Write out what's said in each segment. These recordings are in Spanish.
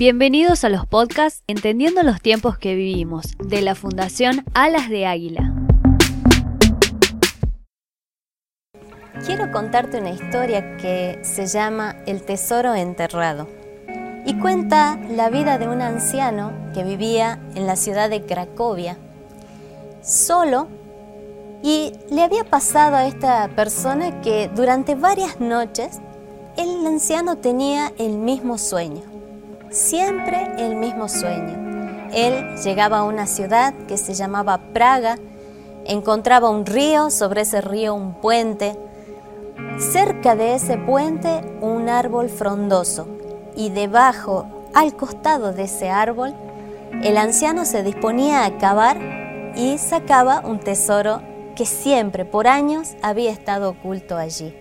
Bienvenidos a los podcasts Entendiendo los tiempos que vivimos, de la Fundación Alas de Águila. Quiero contarte una historia que se llama El Tesoro Enterrado y cuenta la vida de un anciano que vivía en la ciudad de Cracovia, solo, y le había pasado a esta persona que durante varias noches el anciano tenía el mismo sueño, siempre el mismo sueño. Él llegaba a una ciudad que se llamaba Praga, encontraba un río, sobre ese río un puente, cerca de ese puente un árbol frondoso y debajo, al costado de ese árbol, el anciano se disponía a cavar y sacaba un tesoro que siempre, por años, había estado oculto allí.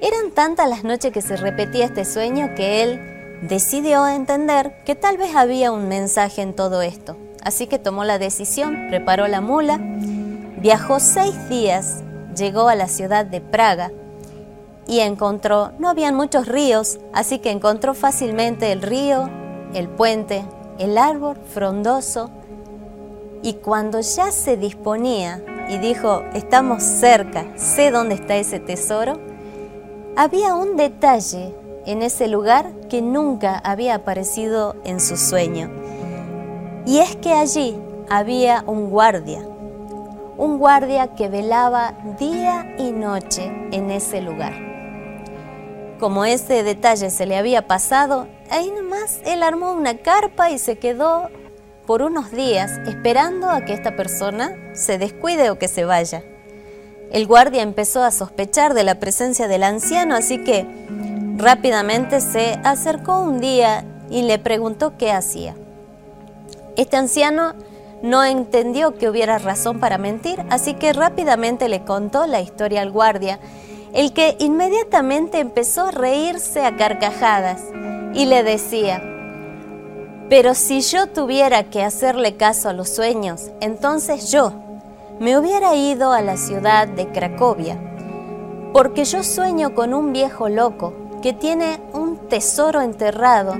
Eran tantas las noches que se repetía este sueño que él decidió entender que tal vez había un mensaje en todo esto. Así que tomó la decisión, preparó la mula, viajó seis días, llegó a la ciudad de Praga y encontró, no habían muchos ríos, así que encontró fácilmente el río, el puente, el árbol frondoso y cuando ya se disponía y dijo, estamos cerca, sé dónde está ese tesoro, había un detalle en ese lugar que nunca había aparecido en su sueño. Y es que allí había un guardia, un guardia que velaba día y noche en ese lugar. Como ese detalle se le había pasado, ahí nomás él armó una carpa y se quedó por unos días esperando a que esta persona se descuide o que se vaya. El guardia empezó a sospechar de la presencia del anciano, así que rápidamente se acercó un día y le preguntó qué hacía. Este anciano no entendió que hubiera razón para mentir, así que rápidamente le contó la historia al guardia, el que inmediatamente empezó a reírse a carcajadas y le decía, pero si yo tuviera que hacerle caso a los sueños, entonces yo, me hubiera ido a la ciudad de Cracovia, porque yo sueño con un viejo loco que tiene un tesoro enterrado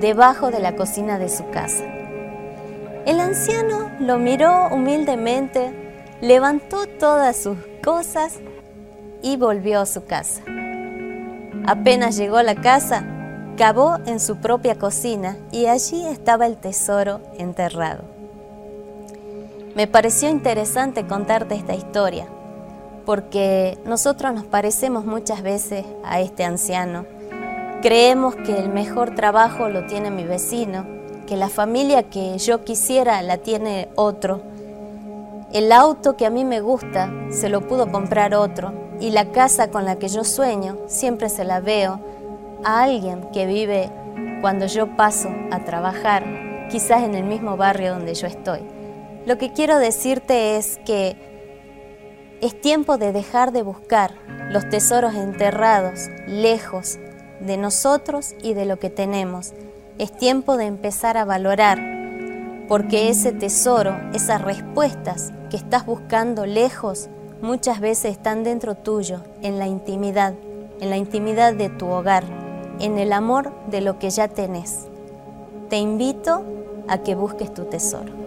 debajo de la cocina de su casa. El anciano lo miró humildemente, levantó todas sus cosas y volvió a su casa. Apenas llegó a la casa, cavó en su propia cocina y allí estaba el tesoro enterrado. Me pareció interesante contarte esta historia, porque nosotros nos parecemos muchas veces a este anciano. Creemos que el mejor trabajo lo tiene mi vecino, que la familia que yo quisiera la tiene otro. El auto que a mí me gusta se lo pudo comprar otro y la casa con la que yo sueño siempre se la veo a alguien que vive cuando yo paso a trabajar, quizás en el mismo barrio donde yo estoy. Lo que quiero decirte es que es tiempo de dejar de buscar los tesoros enterrados lejos de nosotros y de lo que tenemos. Es tiempo de empezar a valorar, porque ese tesoro, esas respuestas que estás buscando lejos, muchas veces están dentro tuyo, en la intimidad, en la intimidad de tu hogar, en el amor de lo que ya tenés. Te invito a que busques tu tesoro.